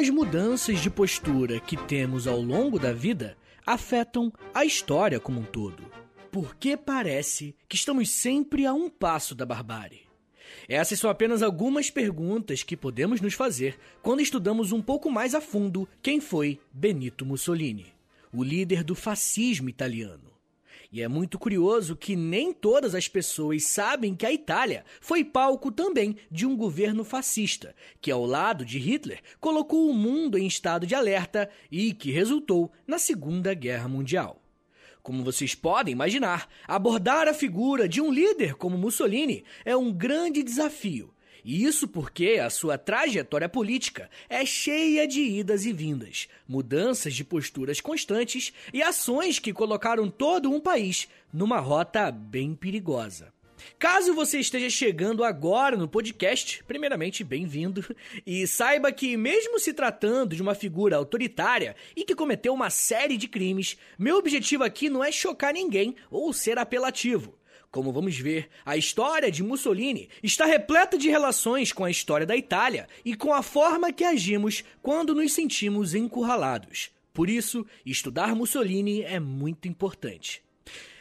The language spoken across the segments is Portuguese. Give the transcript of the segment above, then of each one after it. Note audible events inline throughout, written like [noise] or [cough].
as mudanças de postura que temos ao longo da vida afetam a história como um todo. Porque parece que estamos sempre a um passo da barbárie. Essas são apenas algumas perguntas que podemos nos fazer quando estudamos um pouco mais a fundo quem foi Benito Mussolini, o líder do fascismo italiano. E é muito curioso que nem todas as pessoas sabem que a Itália foi palco também de um governo fascista, que ao lado de Hitler colocou o mundo em estado de alerta e que resultou na Segunda Guerra Mundial. Como vocês podem imaginar, abordar a figura de um líder como Mussolini é um grande desafio e isso porque a sua trajetória política é cheia de idas e vindas, mudanças de posturas constantes e ações que colocaram todo um país numa rota bem perigosa. Caso você esteja chegando agora no podcast, primeiramente bem-vindo e saiba que, mesmo se tratando de uma figura autoritária e que cometeu uma série de crimes, meu objetivo aqui não é chocar ninguém ou ser apelativo. Como vamos ver, a história de Mussolini está repleta de relações com a história da Itália e com a forma que agimos quando nos sentimos encurralados. Por isso, estudar Mussolini é muito importante.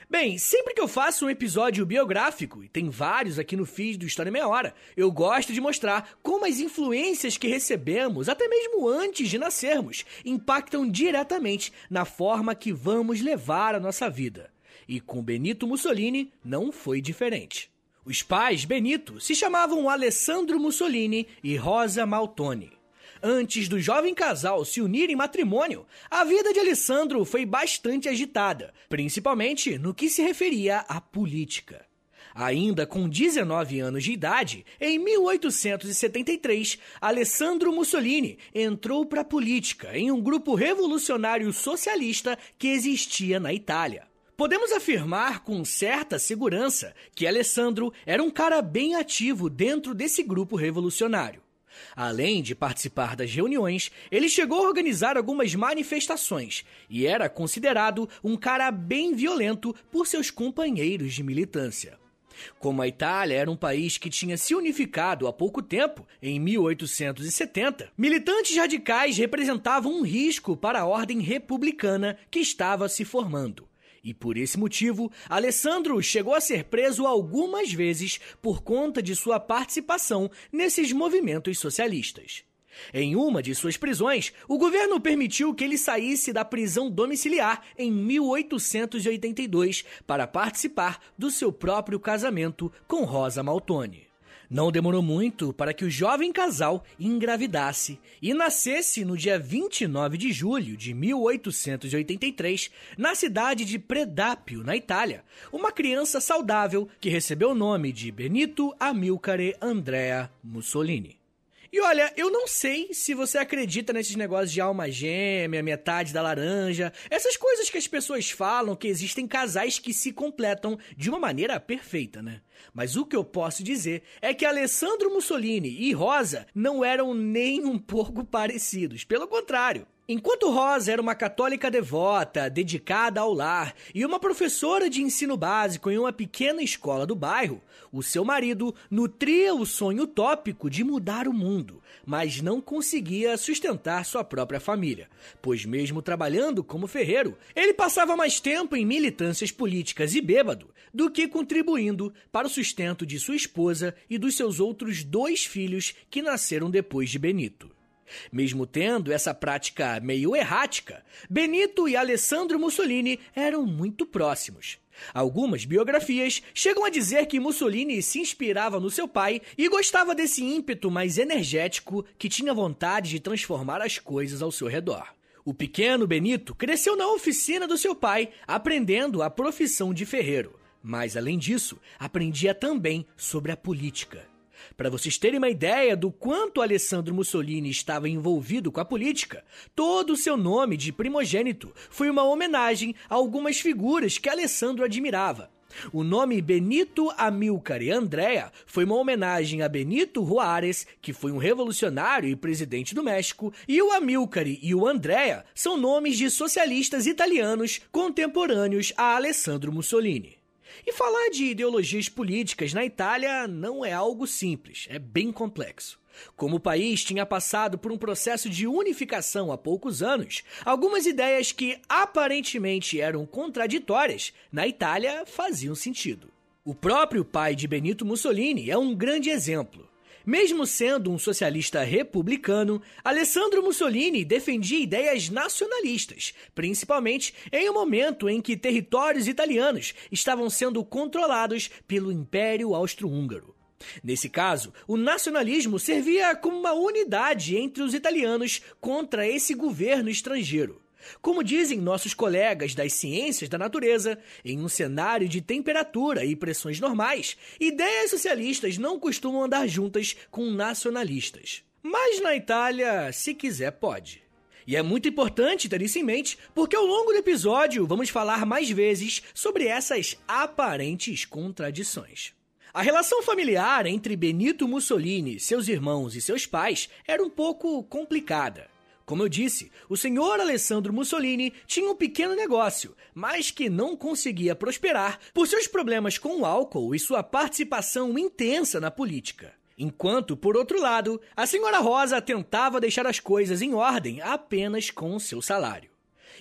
Bem, sempre que eu faço um episódio biográfico, e tem vários aqui no feed do História Meia Hora, eu gosto de mostrar como as influências que recebemos, até mesmo antes de nascermos, impactam diretamente na forma que vamos levar a nossa vida. E com Benito Mussolini não foi diferente. Os pais Benito se chamavam Alessandro Mussolini e Rosa Maltoni. Antes do jovem casal se unir em matrimônio, a vida de Alessandro foi bastante agitada, principalmente no que se referia à política. Ainda com 19 anos de idade, em 1873, Alessandro Mussolini entrou para a política em um grupo revolucionário socialista que existia na Itália. Podemos afirmar com certa segurança que Alessandro era um cara bem ativo dentro desse grupo revolucionário. Além de participar das reuniões, ele chegou a organizar algumas manifestações e era considerado um cara bem violento por seus companheiros de militância. Como a Itália era um país que tinha se unificado há pouco tempo, em 1870, militantes radicais representavam um risco para a ordem republicana que estava se formando. E por esse motivo, Alessandro chegou a ser preso algumas vezes por conta de sua participação nesses movimentos socialistas. Em uma de suas prisões, o governo permitiu que ele saísse da prisão domiciliar em 1882 para participar do seu próprio casamento com Rosa Maltoni. Não demorou muito para que o jovem casal engravidasse e nascesse no dia 29 de julho de 1883, na cidade de Predápio, na Itália, uma criança saudável que recebeu o nome de Benito Amilcare Andrea Mussolini. E olha, eu não sei se você acredita nesses negócios de alma gêmea, metade da laranja, essas coisas que as pessoas falam que existem casais que se completam de uma maneira perfeita, né? Mas o que eu posso dizer é que Alessandro Mussolini e Rosa não eram nem um pouco parecidos, pelo contrário. Enquanto Rosa era uma católica devota, dedicada ao lar e uma professora de ensino básico em uma pequena escola do bairro, o seu marido nutria o sonho utópico de mudar o mundo, mas não conseguia sustentar sua própria família, pois, mesmo trabalhando como ferreiro, ele passava mais tempo em militâncias políticas e bêbado do que contribuindo para o sustento de sua esposa e dos seus outros dois filhos que nasceram depois de Benito. Mesmo tendo essa prática meio errática, Benito e Alessandro Mussolini eram muito próximos. Algumas biografias chegam a dizer que Mussolini se inspirava no seu pai e gostava desse ímpeto mais energético que tinha vontade de transformar as coisas ao seu redor. O pequeno Benito cresceu na oficina do seu pai, aprendendo a profissão de ferreiro. Mas, além disso, aprendia também sobre a política. Para vocês terem uma ideia do quanto Alessandro Mussolini estava envolvido com a política, todo o seu nome de primogênito foi uma homenagem a algumas figuras que Alessandro admirava. O nome Benito Amilcare Andrea foi uma homenagem a Benito Juárez, que foi um revolucionário e presidente do México, e o Amilcare e o Andrea são nomes de socialistas italianos contemporâneos a Alessandro Mussolini. E falar de ideologias políticas na Itália não é algo simples, é bem complexo. Como o país tinha passado por um processo de unificação há poucos anos, algumas ideias que aparentemente eram contraditórias na Itália faziam sentido. O próprio pai de Benito Mussolini é um grande exemplo. Mesmo sendo um socialista republicano, Alessandro Mussolini defendia ideias nacionalistas, principalmente em um momento em que territórios italianos estavam sendo controlados pelo Império Austro-Húngaro. Nesse caso, o nacionalismo servia como uma unidade entre os italianos contra esse governo estrangeiro. Como dizem nossos colegas das ciências da natureza, em um cenário de temperatura e pressões normais, ideias socialistas não costumam andar juntas com nacionalistas. Mas na Itália, se quiser, pode. E é muito importante ter isso em mente, porque ao longo do episódio vamos falar mais vezes sobre essas aparentes contradições. A relação familiar entre Benito Mussolini, seus irmãos e seus pais era um pouco complicada. Como eu disse, o senhor Alessandro Mussolini tinha um pequeno negócio, mas que não conseguia prosperar por seus problemas com o álcool e sua participação intensa na política. Enquanto, por outro lado, a senhora Rosa tentava deixar as coisas em ordem apenas com seu salário.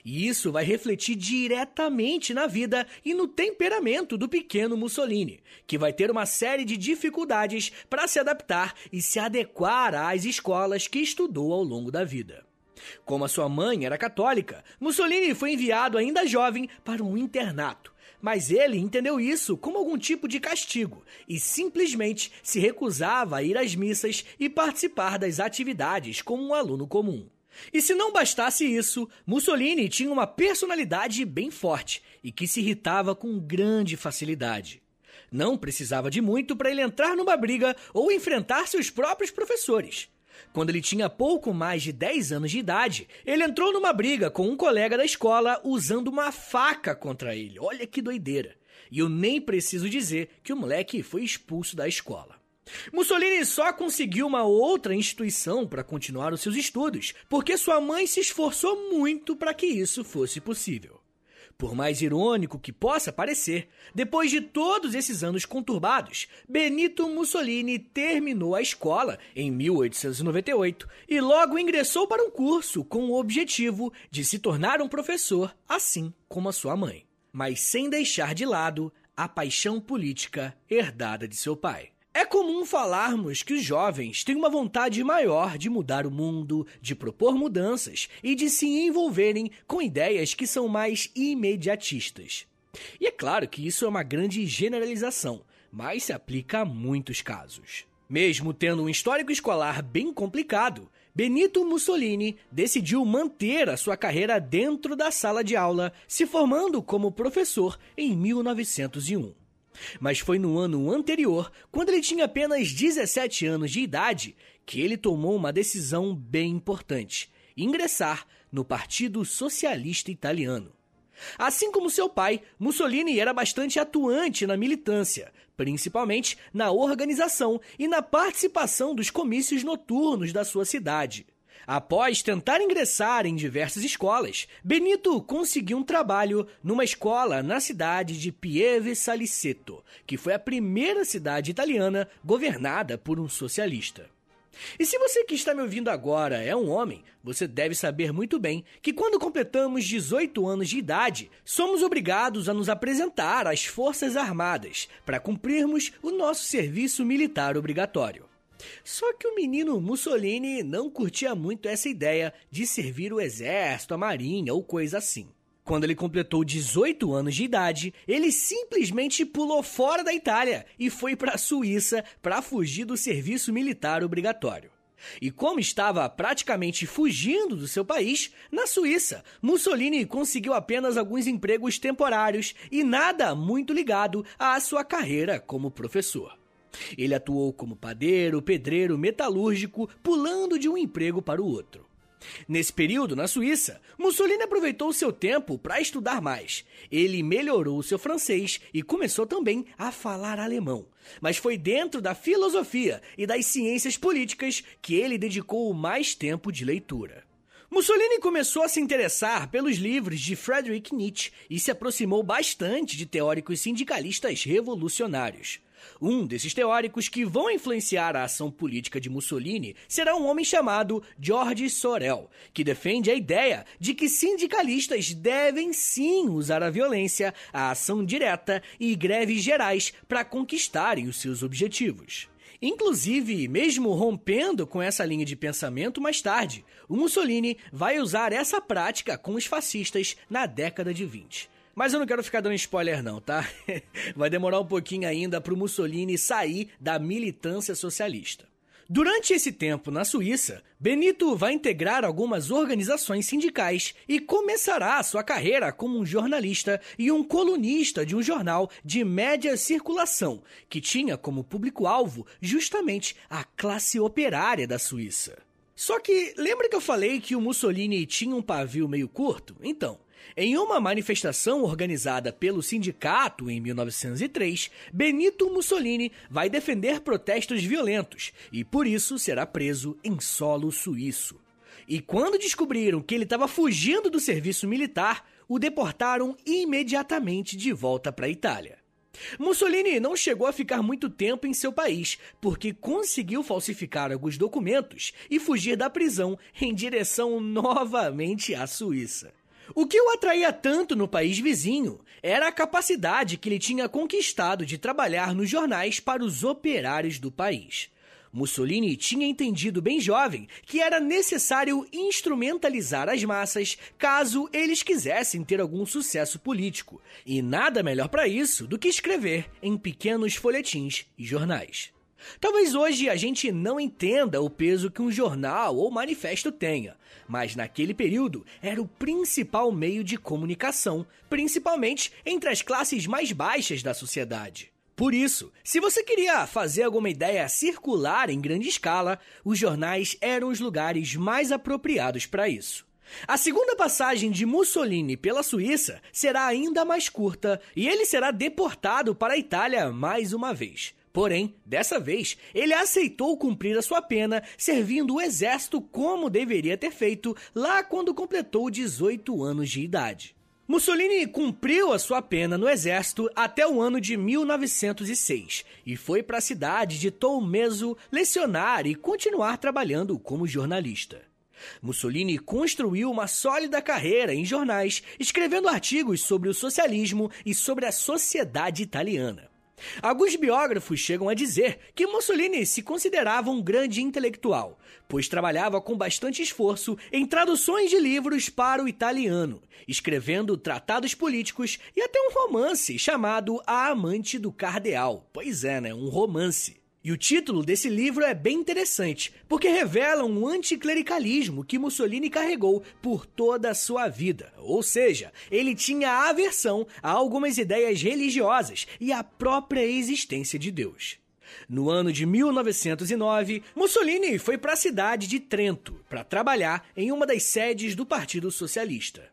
E isso vai refletir diretamente na vida e no temperamento do pequeno Mussolini, que vai ter uma série de dificuldades para se adaptar e se adequar às escolas que estudou ao longo da vida. Como a sua mãe era católica, Mussolini foi enviado ainda jovem para um internato. Mas ele entendeu isso como algum tipo de castigo e simplesmente se recusava a ir às missas e participar das atividades como um aluno comum. E se não bastasse isso, Mussolini tinha uma personalidade bem forte e que se irritava com grande facilidade. Não precisava de muito para ele entrar numa briga ou enfrentar seus próprios professores. Quando ele tinha pouco mais de 10 anos de idade, ele entrou numa briga com um colega da escola usando uma faca contra ele. Olha que doideira. E eu nem preciso dizer que o moleque foi expulso da escola. Mussolini só conseguiu uma outra instituição para continuar os seus estudos, porque sua mãe se esforçou muito para que isso fosse possível. Por mais irônico que possa parecer, depois de todos esses anos conturbados, Benito Mussolini terminou a escola em 1898 e logo ingressou para um curso com o objetivo de se tornar um professor, assim como a sua mãe, mas sem deixar de lado a paixão política herdada de seu pai. É comum falarmos que os jovens têm uma vontade maior de mudar o mundo, de propor mudanças e de se envolverem com ideias que são mais imediatistas. E é claro que isso é uma grande generalização, mas se aplica a muitos casos. Mesmo tendo um histórico escolar bem complicado, Benito Mussolini decidiu manter a sua carreira dentro da sala de aula, se formando como professor em 1901. Mas foi no ano anterior, quando ele tinha apenas 17 anos de idade, que ele tomou uma decisão bem importante: ingressar no Partido Socialista Italiano. Assim como seu pai, Mussolini era bastante atuante na militância, principalmente na organização e na participação dos comícios noturnos da sua cidade. Após tentar ingressar em diversas escolas, Benito conseguiu um trabalho numa escola na cidade de Pieve Saliceto, que foi a primeira cidade italiana governada por um socialista. E se você que está me ouvindo agora é um homem, você deve saber muito bem que quando completamos 18 anos de idade, somos obrigados a nos apresentar às Forças Armadas para cumprirmos o nosso serviço militar obrigatório. Só que o menino Mussolini não curtia muito essa ideia de servir o exército, a marinha ou coisa assim. Quando ele completou 18 anos de idade, ele simplesmente pulou fora da Itália e foi para a Suíça para fugir do serviço militar obrigatório. E como estava praticamente fugindo do seu país, na Suíça, Mussolini conseguiu apenas alguns empregos temporários e nada muito ligado à sua carreira como professor. Ele atuou como padeiro, pedreiro, metalúrgico, pulando de um emprego para o outro. Nesse período, na Suíça, Mussolini aproveitou seu tempo para estudar mais. Ele melhorou seu francês e começou também a falar alemão. Mas foi dentro da filosofia e das ciências políticas que ele dedicou mais tempo de leitura. Mussolini começou a se interessar pelos livros de Friedrich Nietzsche e se aproximou bastante de teóricos sindicalistas revolucionários. Um desses teóricos que vão influenciar a ação política de Mussolini será um homem chamado George Sorel, que defende a ideia de que sindicalistas devem sim usar a violência, a ação direta e greves gerais para conquistarem os seus objetivos. Inclusive, mesmo rompendo com essa linha de pensamento mais tarde, o Mussolini vai usar essa prática com os fascistas na década de 20. Mas eu não quero ficar dando spoiler não, tá? [laughs] Vai demorar um pouquinho ainda para o Mussolini sair da militância socialista. Durante esse tempo na Suíça, Benito vai integrar algumas organizações sindicais e começará sua carreira como um jornalista e um colunista de um jornal de média circulação, que tinha como público-alvo justamente a classe operária da Suíça. Só que lembra que eu falei que o Mussolini tinha um pavio meio curto? Então, em uma manifestação organizada pelo sindicato em 1903, Benito Mussolini vai defender protestos violentos e por isso será preso em solo suíço. E quando descobriram que ele estava fugindo do serviço militar, o deportaram imediatamente de volta para a Itália. Mussolini não chegou a ficar muito tempo em seu país, porque conseguiu falsificar alguns documentos e fugir da prisão em direção novamente à Suíça. O que o atraía tanto no país vizinho era a capacidade que ele tinha conquistado de trabalhar nos jornais para os operários do país. Mussolini tinha entendido bem jovem que era necessário instrumentalizar as massas caso eles quisessem ter algum sucesso político, e nada melhor para isso do que escrever em pequenos folhetins e jornais. Talvez hoje a gente não entenda o peso que um jornal ou manifesto tenha, mas naquele período era o principal meio de comunicação, principalmente entre as classes mais baixas da sociedade. Por isso, se você queria fazer alguma ideia circular em grande escala, os jornais eram os lugares mais apropriados para isso. A segunda passagem de Mussolini pela Suíça será ainda mais curta e ele será deportado para a Itália mais uma vez. Porém, dessa vez, ele aceitou cumprir a sua pena, servindo o exército como deveria ter feito lá quando completou 18 anos de idade. Mussolini cumpriu a sua pena no exército até o ano de 1906 e foi para a cidade de Tolmeso lecionar e continuar trabalhando como jornalista. Mussolini construiu uma sólida carreira em jornais, escrevendo artigos sobre o socialismo e sobre a sociedade italiana. Alguns biógrafos chegam a dizer que Mussolini se considerava um grande intelectual, pois trabalhava com bastante esforço em traduções de livros para o italiano, escrevendo tratados políticos e até um romance chamado A Amante do Cardeal. Pois é, né? Um romance. E o título desse livro é bem interessante, porque revela um anticlericalismo que Mussolini carregou por toda a sua vida. Ou seja, ele tinha aversão a algumas ideias religiosas e à própria existência de Deus. No ano de 1909, Mussolini foi para a cidade de Trento para trabalhar em uma das sedes do Partido Socialista.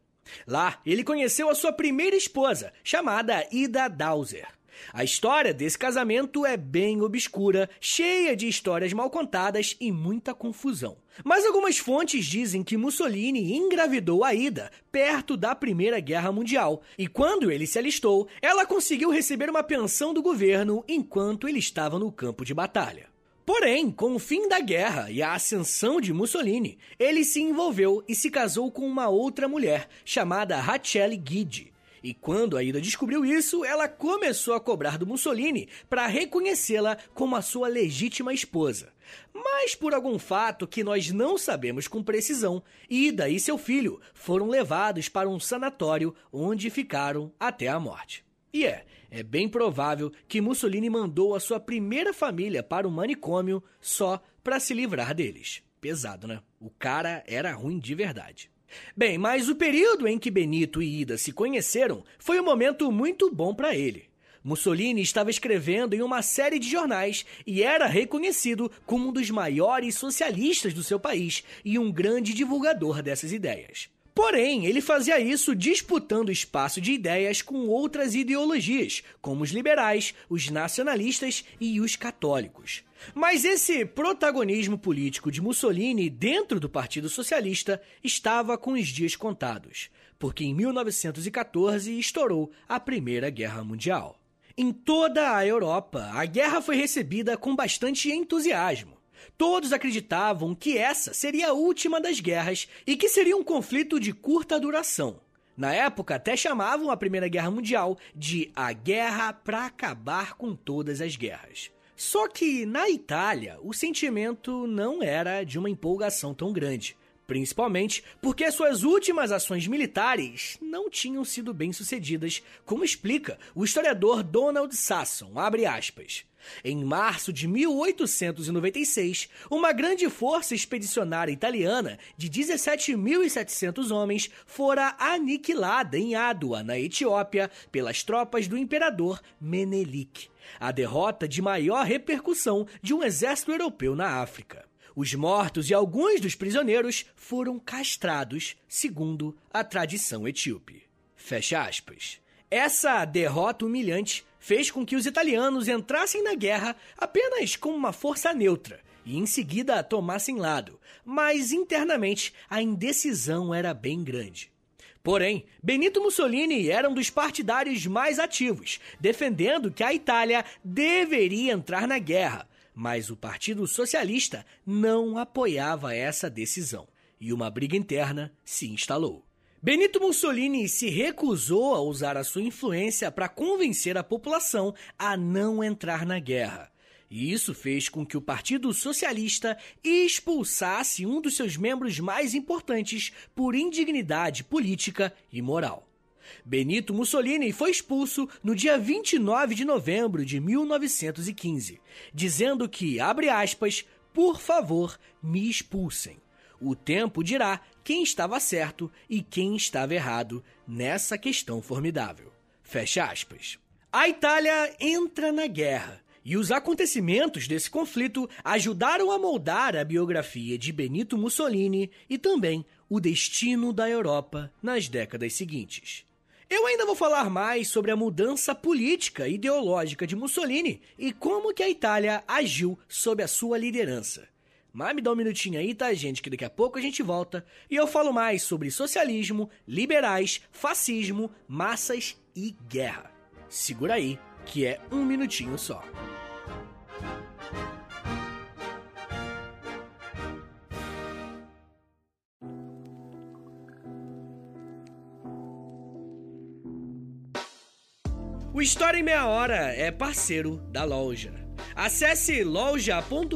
Lá, ele conheceu a sua primeira esposa, chamada Ida Dauser. A história desse casamento é bem obscura, cheia de histórias mal contadas e muita confusão. Mas algumas fontes dizem que Mussolini engravidou a Ida perto da Primeira Guerra Mundial, e quando ele se alistou, ela conseguiu receber uma pensão do governo enquanto ele estava no campo de batalha. Porém, com o fim da guerra e a ascensão de Mussolini, ele se envolveu e se casou com uma outra mulher, chamada Rachel Guidi. E quando a Ida descobriu isso, ela começou a cobrar do Mussolini para reconhecê-la como a sua legítima esposa. Mas por algum fato que nós não sabemos com precisão, Ida e seu filho foram levados para um sanatório onde ficaram até a morte. E é, é bem provável que Mussolini mandou a sua primeira família para o manicômio só para se livrar deles. Pesado, né? O cara era ruim de verdade. Bem, mas o período em que Benito e Ida se conheceram foi um momento muito bom para ele. Mussolini estava escrevendo em uma série de jornais e era reconhecido como um dos maiores socialistas do seu país e um grande divulgador dessas ideias. Porém, ele fazia isso disputando espaço de ideias com outras ideologias, como os liberais, os nacionalistas e os católicos. Mas esse protagonismo político de Mussolini dentro do Partido Socialista estava com os dias contados, porque em 1914 estourou a Primeira Guerra Mundial. Em toda a Europa, a guerra foi recebida com bastante entusiasmo. Todos acreditavam que essa seria a última das guerras e que seria um conflito de curta duração. Na época, até chamavam a Primeira Guerra Mundial de a guerra para acabar com todas as guerras. Só que na Itália, o sentimento não era de uma empolgação tão grande. Principalmente porque suas últimas ações militares não tinham sido bem sucedidas, como explica o historiador Donald Sasson, Em março de 1896, uma grande força expedicionária italiana de 17.700 homens fora aniquilada em Adua, na Etiópia, pelas tropas do imperador Menelik. A derrota de maior repercussão de um exército europeu na África. Os mortos e alguns dos prisioneiros foram castrados, segundo a tradição etíope. Fecha aspas. Essa derrota humilhante fez com que os italianos entrassem na guerra apenas como uma força neutra e em seguida tomassem lado, mas internamente a indecisão era bem grande. Porém, Benito Mussolini era um dos partidários mais ativos, defendendo que a Itália deveria entrar na guerra, mas o Partido Socialista não apoiava essa decisão e uma briga interna se instalou. Benito Mussolini se recusou a usar a sua influência para convencer a população a não entrar na guerra. E isso fez com que o Partido Socialista expulsasse um dos seus membros mais importantes por indignidade política e moral. Benito Mussolini foi expulso no dia 29 de novembro de 1915, dizendo que, abre aspas, por favor, me expulsem. O tempo dirá quem estava certo e quem estava errado nessa questão formidável. Fecha aspas. A Itália entra na guerra. E os acontecimentos desse conflito ajudaram a moldar a biografia de Benito Mussolini e também o destino da Europa nas décadas seguintes. Eu ainda vou falar mais sobre a mudança política e ideológica de Mussolini e como que a Itália agiu sob a sua liderança. Mas me dá um minutinho aí, tá, gente? Que daqui a pouco a gente volta e eu falo mais sobre socialismo, liberais, fascismo, massas e guerra. Segura aí, que é um minutinho só. O História em Meia Hora é parceiro da loja. Acesse loja.com.br,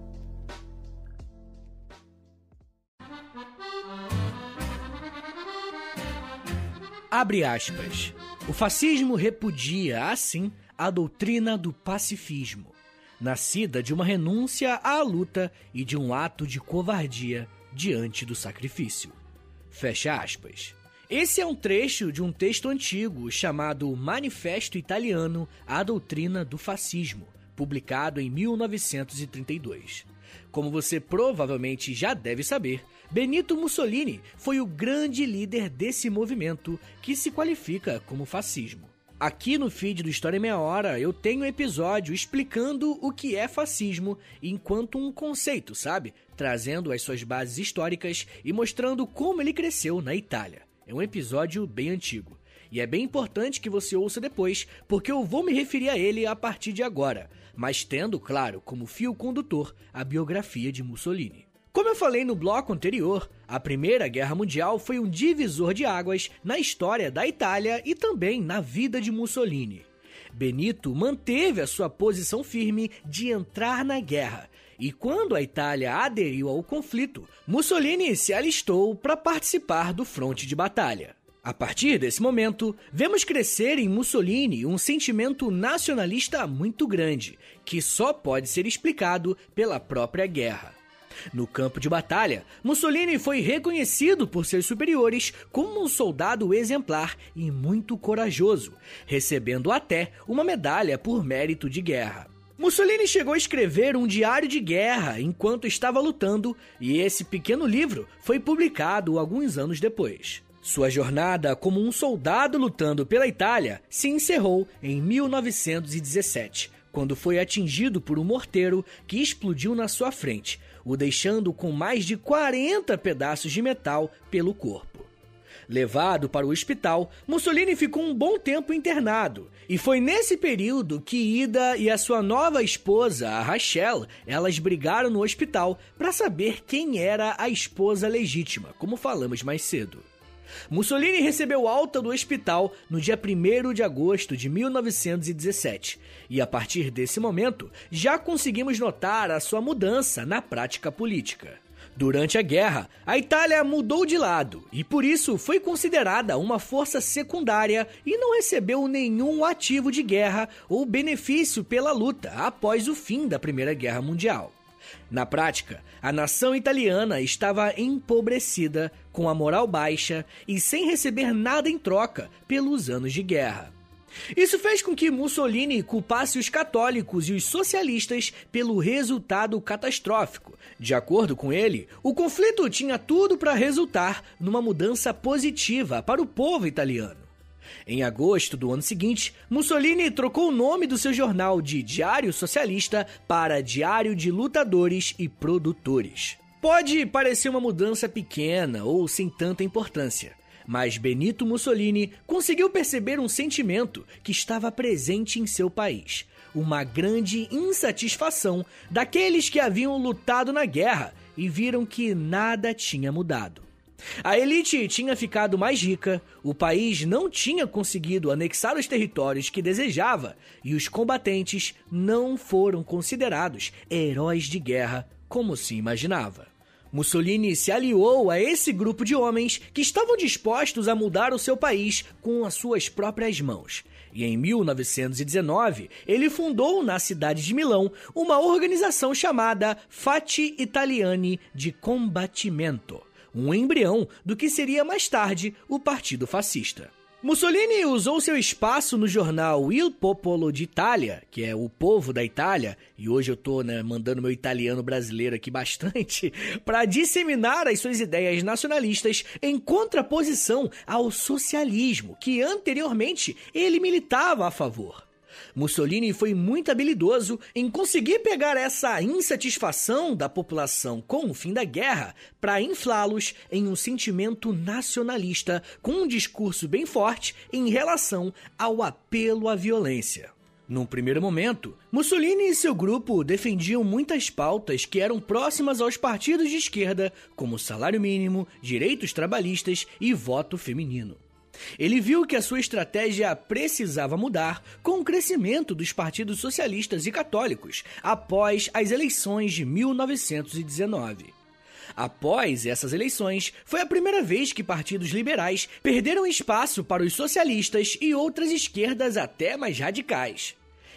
Abre aspas. O fascismo repudia, assim, a doutrina do pacifismo, nascida de uma renúncia à luta e de um ato de covardia diante do sacrifício. Fecha aspas. Esse é um trecho de um texto antigo chamado Manifesto Italiano à Doutrina do Fascismo, publicado em 1932. Como você provavelmente já deve saber, Benito Mussolini foi o grande líder desse movimento que se qualifica como fascismo. Aqui no feed do História em Meia Hora eu tenho um episódio explicando o que é fascismo enquanto um conceito, sabe? Trazendo as suas bases históricas e mostrando como ele cresceu na Itália. É um episódio bem antigo. E é bem importante que você ouça depois, porque eu vou me referir a ele a partir de agora, mas tendo, claro, como fio condutor a biografia de Mussolini. Como eu falei no bloco anterior, a Primeira Guerra Mundial foi um divisor de águas na história da Itália e também na vida de Mussolini. Benito manteve a sua posição firme de entrar na guerra. E quando a Itália aderiu ao conflito, Mussolini se alistou para participar do fronte de batalha. A partir desse momento, vemos crescer em Mussolini um sentimento nacionalista muito grande, que só pode ser explicado pela própria guerra. No campo de batalha, Mussolini foi reconhecido por seus superiores como um soldado exemplar e muito corajoso, recebendo até uma medalha por mérito de guerra. Mussolini chegou a escrever um diário de guerra enquanto estava lutando, e esse pequeno livro foi publicado alguns anos depois. Sua jornada como um soldado lutando pela Itália se encerrou em 1917, quando foi atingido por um morteiro que explodiu na sua frente, o deixando com mais de 40 pedaços de metal pelo corpo. Levado para o hospital, Mussolini ficou um bom tempo internado. E foi nesse período que Ida e a sua nova esposa, a Rachel, elas brigaram no hospital para saber quem era a esposa legítima, como falamos mais cedo. Mussolini recebeu alta do hospital no dia 1 de agosto de 1917, e a partir desse momento já conseguimos notar a sua mudança na prática política. Durante a guerra, a Itália mudou de lado e por isso foi considerada uma força secundária e não recebeu nenhum ativo de guerra ou benefício pela luta após o fim da Primeira Guerra Mundial. Na prática, a nação italiana estava empobrecida, com a moral baixa e sem receber nada em troca pelos anos de guerra. Isso fez com que Mussolini culpasse os católicos e os socialistas pelo resultado catastrófico. De acordo com ele, o conflito tinha tudo para resultar numa mudança positiva para o povo italiano. Em agosto do ano seguinte, Mussolini trocou o nome do seu jornal de Diário Socialista para Diário de Lutadores e Produtores. Pode parecer uma mudança pequena ou sem tanta importância, mas Benito Mussolini conseguiu perceber um sentimento que estava presente em seu país: uma grande insatisfação daqueles que haviam lutado na guerra e viram que nada tinha mudado. A elite tinha ficado mais rica, o país não tinha conseguido anexar os territórios que desejava e os combatentes não foram considerados heróis de guerra como se imaginava. Mussolini se aliou a esse grupo de homens que estavam dispostos a mudar o seu país com as suas próprias mãos. E em 1919, ele fundou na cidade de Milão uma organização chamada Fati Italiani de Combattimento um embrião do que seria mais tarde o Partido Fascista. Mussolini usou seu espaço no jornal Il Popolo d'Italia, que é o povo da Itália, e hoje eu tô né, mandando meu italiano brasileiro aqui [laughs] bastante, para disseminar as suas ideias nacionalistas em contraposição ao socialismo, que anteriormente ele militava a favor. Mussolini foi muito habilidoso em conseguir pegar essa insatisfação da população com o fim da guerra para inflá-los em um sentimento nacionalista com um discurso bem forte em relação ao apelo à violência. Num primeiro momento, Mussolini e seu grupo defendiam muitas pautas que eram próximas aos partidos de esquerda, como salário mínimo, direitos trabalhistas e voto feminino. Ele viu que a sua estratégia precisava mudar com o crescimento dos partidos socialistas e católicos após as eleições de 1919. Após essas eleições, foi a primeira vez que partidos liberais perderam espaço para os socialistas e outras esquerdas até mais radicais.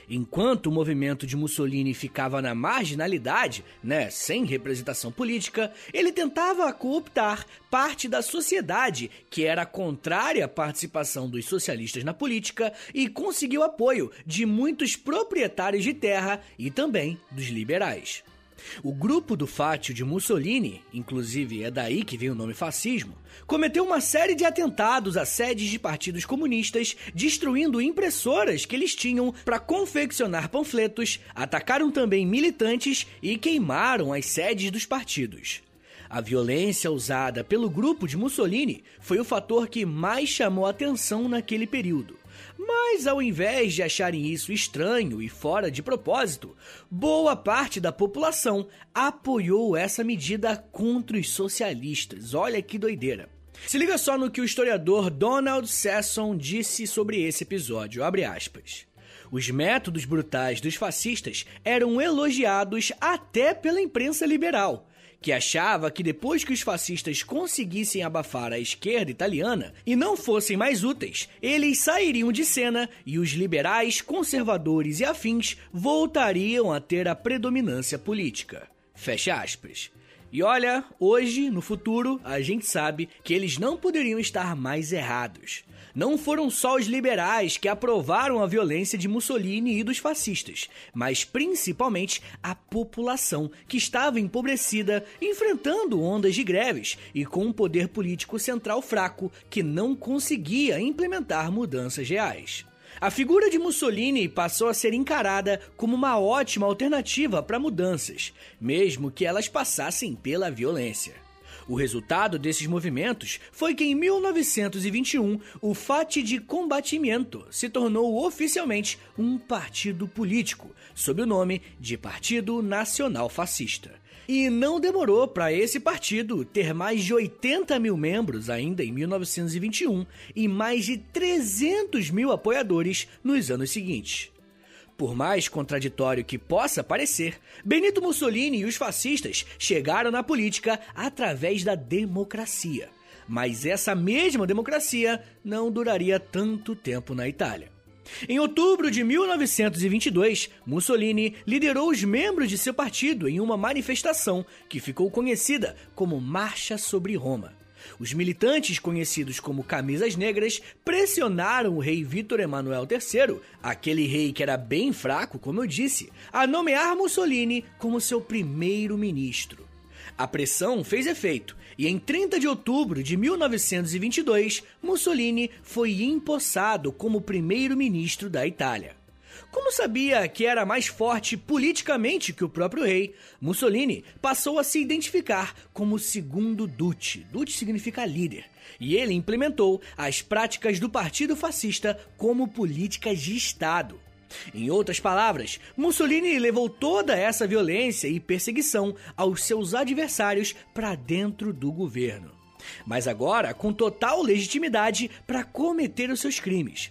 Enquanto o movimento de Mussolini ficava na marginalidade, né, sem representação política, ele tentava cooptar parte da sociedade que era contrária à participação dos socialistas na política e conseguiu apoio de muitos proprietários de terra e também dos liberais. O grupo do Fátio de Mussolini, inclusive é daí que vem o nome fascismo, cometeu uma série de atentados a sedes de partidos comunistas, destruindo impressoras que eles tinham para confeccionar panfletos, atacaram também militantes e queimaram as sedes dos partidos. A violência usada pelo grupo de Mussolini foi o fator que mais chamou atenção naquele período. Mas ao invés de acharem isso estranho e fora de propósito, boa parte da população apoiou essa medida contra os socialistas. Olha que doideira. Se liga só no que o historiador Donald Sesson disse sobre esse episódio. Os métodos brutais dos fascistas eram elogiados até pela imprensa liberal, que achava que depois que os fascistas conseguissem abafar a esquerda italiana e não fossem mais úteis, eles sairiam de cena e os liberais, conservadores e afins voltariam a ter a predominância política. Fecha aspas. E olha, hoje, no futuro, a gente sabe que eles não poderiam estar mais errados. Não foram só os liberais que aprovaram a violência de Mussolini e dos fascistas, mas principalmente a população que estava empobrecida, enfrentando ondas de greves e com um poder político central fraco que não conseguia implementar mudanças reais. A figura de Mussolini passou a ser encarada como uma ótima alternativa para mudanças, mesmo que elas passassem pela violência. O resultado desses movimentos foi que em 1921 o Fati de Combatimento se tornou oficialmente um partido político, sob o nome de Partido Nacional Fascista. E não demorou para esse partido ter mais de 80 mil membros ainda em 1921 e mais de 300 mil apoiadores nos anos seguintes. Por mais contraditório que possa parecer, Benito Mussolini e os fascistas chegaram na política através da democracia. Mas essa mesma democracia não duraria tanto tempo na Itália. Em outubro de 1922, Mussolini liderou os membros de seu partido em uma manifestação que ficou conhecida como Marcha sobre Roma. Os militantes, conhecidos como Camisas Negras, pressionaram o rei Vítor Emanuel III, aquele rei que era bem fraco, como eu disse, a nomear Mussolini como seu primeiro-ministro. A pressão fez efeito e em 30 de outubro de 1922, Mussolini foi empossado como primeiro-ministro da Itália. Como sabia que era mais forte politicamente que o próprio rei, Mussolini passou a se identificar como segundo Duce. Duce significa líder. E ele implementou as práticas do Partido Fascista como políticas de Estado. Em outras palavras, Mussolini levou toda essa violência e perseguição aos seus adversários para dentro do governo. Mas agora com total legitimidade para cometer os seus crimes.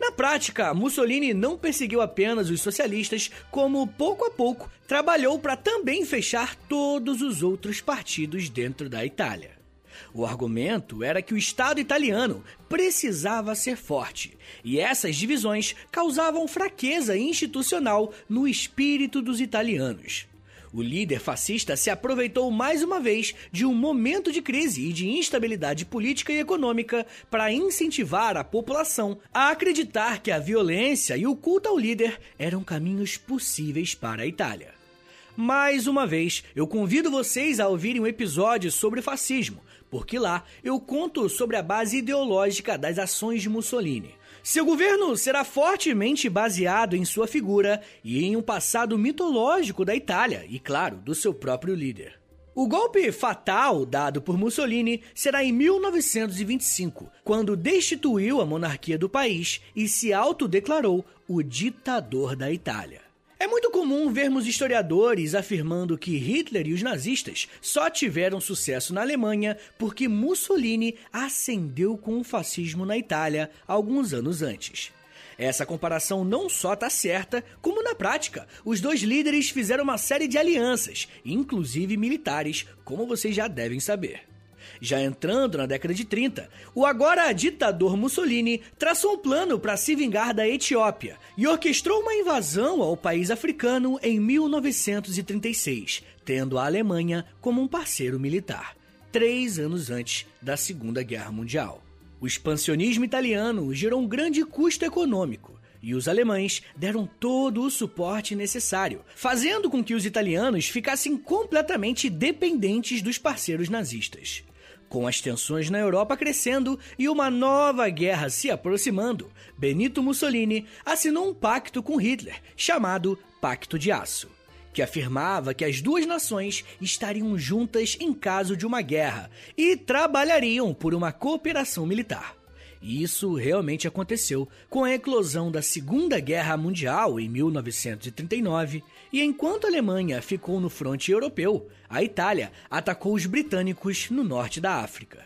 Na prática, Mussolini não perseguiu apenas os socialistas, como pouco a pouco trabalhou para também fechar todos os outros partidos dentro da Itália. O argumento era que o Estado italiano precisava ser forte, e essas divisões causavam fraqueza institucional no espírito dos italianos. O líder fascista se aproveitou mais uma vez de um momento de crise e de instabilidade política e econômica para incentivar a população a acreditar que a violência e o culto ao líder eram caminhos possíveis para a Itália. Mais uma vez, eu convido vocês a ouvirem um episódio sobre fascismo, porque lá eu conto sobre a base ideológica das ações de Mussolini. Seu governo será fortemente baseado em sua figura e em um passado mitológico da Itália e, claro, do seu próprio líder. O golpe fatal dado por Mussolini será em 1925, quando destituiu a monarquia do país e se autodeclarou o ditador da Itália. É muito comum vermos historiadores afirmando que Hitler e os nazistas só tiveram sucesso na Alemanha porque Mussolini ascendeu com o fascismo na Itália alguns anos antes. Essa comparação não só está certa, como na prática, os dois líderes fizeram uma série de alianças, inclusive militares, como vocês já devem saber. Já entrando na década de 30, o agora ditador Mussolini traçou um plano para se vingar da Etiópia e orquestrou uma invasão ao país africano em 1936, tendo a Alemanha como um parceiro militar, três anos antes da Segunda Guerra Mundial. O expansionismo italiano gerou um grande custo econômico e os alemães deram todo o suporte necessário, fazendo com que os italianos ficassem completamente dependentes dos parceiros nazistas. Com as tensões na Europa crescendo e uma nova guerra se aproximando, Benito Mussolini assinou um pacto com Hitler, chamado Pacto de Aço, que afirmava que as duas nações estariam juntas em caso de uma guerra e trabalhariam por uma cooperação militar. E isso realmente aconteceu com a eclosão da Segunda Guerra Mundial em 1939, e enquanto a Alemanha ficou no fronte europeu, a Itália atacou os britânicos no norte da África.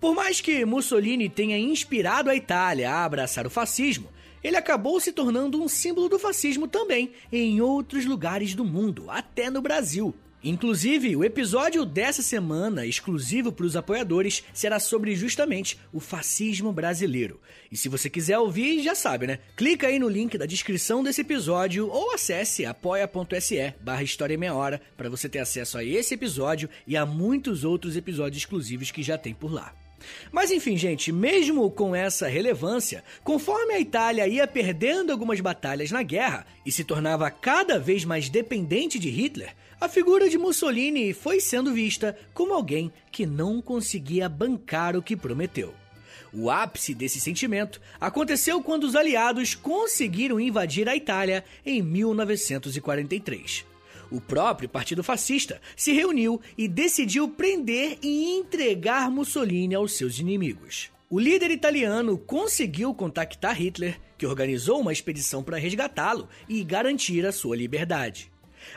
Por mais que Mussolini tenha inspirado a Itália a abraçar o fascismo, ele acabou se tornando um símbolo do fascismo também em outros lugares do mundo, até no Brasil. Inclusive, o episódio dessa semana, exclusivo para os apoiadores, será sobre justamente o fascismo brasileiro. E se você quiser ouvir, já sabe, né? Clica aí no link da descrição desse episódio ou acesse apoia.se barra História Meia Hora para você ter acesso a esse episódio e a muitos outros episódios exclusivos que já tem por lá. Mas enfim, gente, mesmo com essa relevância, conforme a Itália ia perdendo algumas batalhas na guerra e se tornava cada vez mais dependente de Hitler, a figura de Mussolini foi sendo vista como alguém que não conseguia bancar o que prometeu. O ápice desse sentimento aconteceu quando os aliados conseguiram invadir a Itália em 1943 o próprio Partido Fascista se reuniu e decidiu prender e entregar Mussolini aos seus inimigos. O líder italiano conseguiu contactar Hitler, que organizou uma expedição para resgatá-lo e garantir a sua liberdade.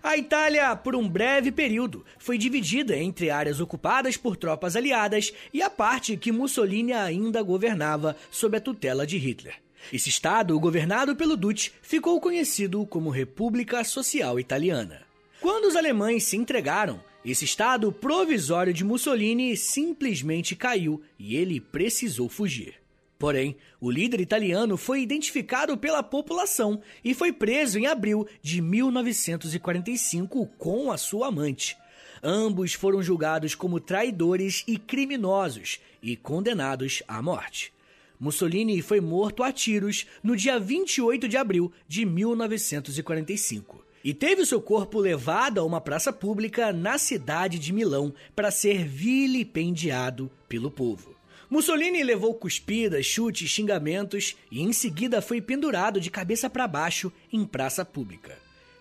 A Itália, por um breve período, foi dividida entre áreas ocupadas por tropas aliadas e a parte que Mussolini ainda governava sob a tutela de Hitler. Esse estado, governado pelo Duce, ficou conhecido como República Social Italiana. Quando os alemães se entregaram, esse estado provisório de Mussolini simplesmente caiu e ele precisou fugir. Porém, o líder italiano foi identificado pela população e foi preso em abril de 1945 com a sua amante. Ambos foram julgados como traidores e criminosos e condenados à morte. Mussolini foi morto a tiros no dia 28 de abril de 1945 e teve seu corpo levado a uma praça pública na cidade de Milão para ser vilipendiado pelo povo. Mussolini levou cuspidas, chutes, xingamentos e em seguida foi pendurado de cabeça para baixo em praça pública.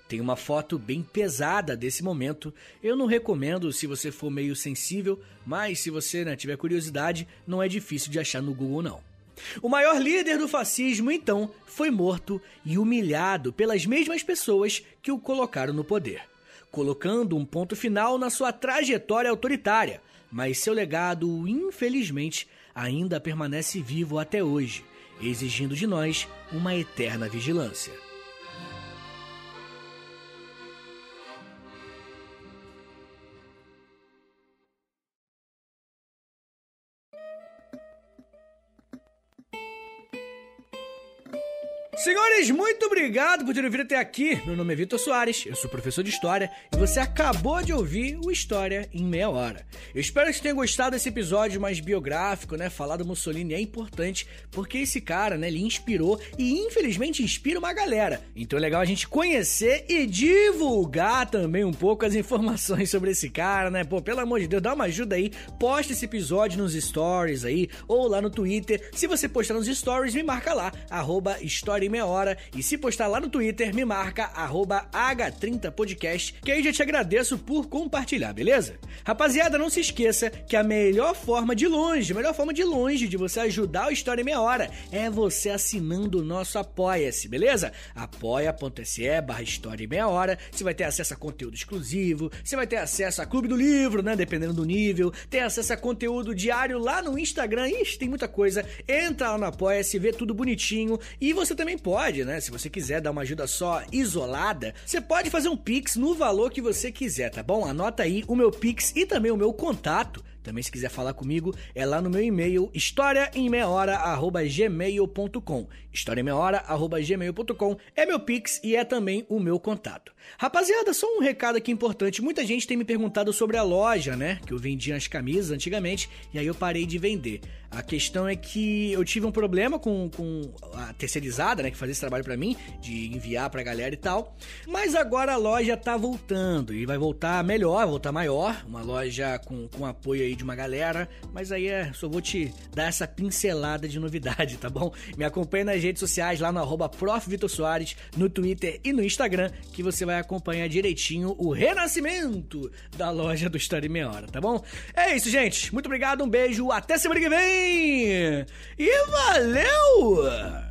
Tem uma foto bem pesada desse momento. Eu não recomendo se você for meio sensível, mas se você né, tiver curiosidade, não é difícil de achar no Google não. O maior líder do fascismo, então, foi morto e humilhado pelas mesmas pessoas que o colocaram no poder, colocando um ponto final na sua trajetória autoritária. Mas seu legado, infelizmente, ainda permanece vivo até hoje, exigindo de nós uma eterna vigilância. Senhores, muito obrigado por terem vindo até aqui. Meu nome é Vitor Soares, eu sou professor de História e você acabou de ouvir o História em Meia Hora. Eu espero que tenham gostado desse episódio mais biográfico, né? Falar do Mussolini é importante porque esse cara, né, ele inspirou e infelizmente inspira uma galera. Então é legal a gente conhecer e divulgar também um pouco as informações sobre esse cara, né? Pô, pelo amor de Deus, dá uma ajuda aí, posta esse episódio nos stories aí ou lá no Twitter. Se você postar nos stories, me marca lá, arroba História Meia Hora. E se postar lá no Twitter, me marca H30podcast, que aí já te agradeço por compartilhar, beleza? Rapaziada, não se esqueça que a melhor forma de longe, a melhor forma de longe de você ajudar o História em Meia Hora é você assinando o nosso Apoia-se, beleza? apoia.se barra História em Meia Hora. Você vai ter acesso a conteúdo exclusivo, você vai ter acesso a Clube do Livro, né? Dependendo do nível. Tem acesso a conteúdo diário lá no Instagram. Ixi, tem muita coisa. Entra lá no Apoia-se, vê tudo bonitinho. E você também pode, né? Se você quiser dar uma ajuda só isolada, você pode fazer um Pix no valor que você quiser, tá bom? Anota aí o meu Pix e também o meu contato também, se quiser falar comigo, é lá no meu e-mail, historiaemmeiahora.gmail.com. historiaemmeiahora.gmail.com é meu pix e é também o meu contato. Rapaziada, só um recado aqui importante. Muita gente tem me perguntado sobre a loja, né? Que eu vendia as camisas antigamente e aí eu parei de vender. A questão é que eu tive um problema com, com a terceirizada, né? Que fazia esse trabalho para mim, de enviar pra galera e tal. Mas agora a loja tá voltando e vai voltar melhor, voltar maior. Uma loja com, com apoio aí de uma galera, mas aí é, só vou te dar essa pincelada de novidade, tá bom? Me acompanha nas redes sociais lá no arroba Soares, no Twitter e no Instagram, que você vai acompanhar direitinho o renascimento da loja do Story Meia Hora, tá bom? É isso, gente. Muito obrigado, um beijo, até semana que vem! E valeu!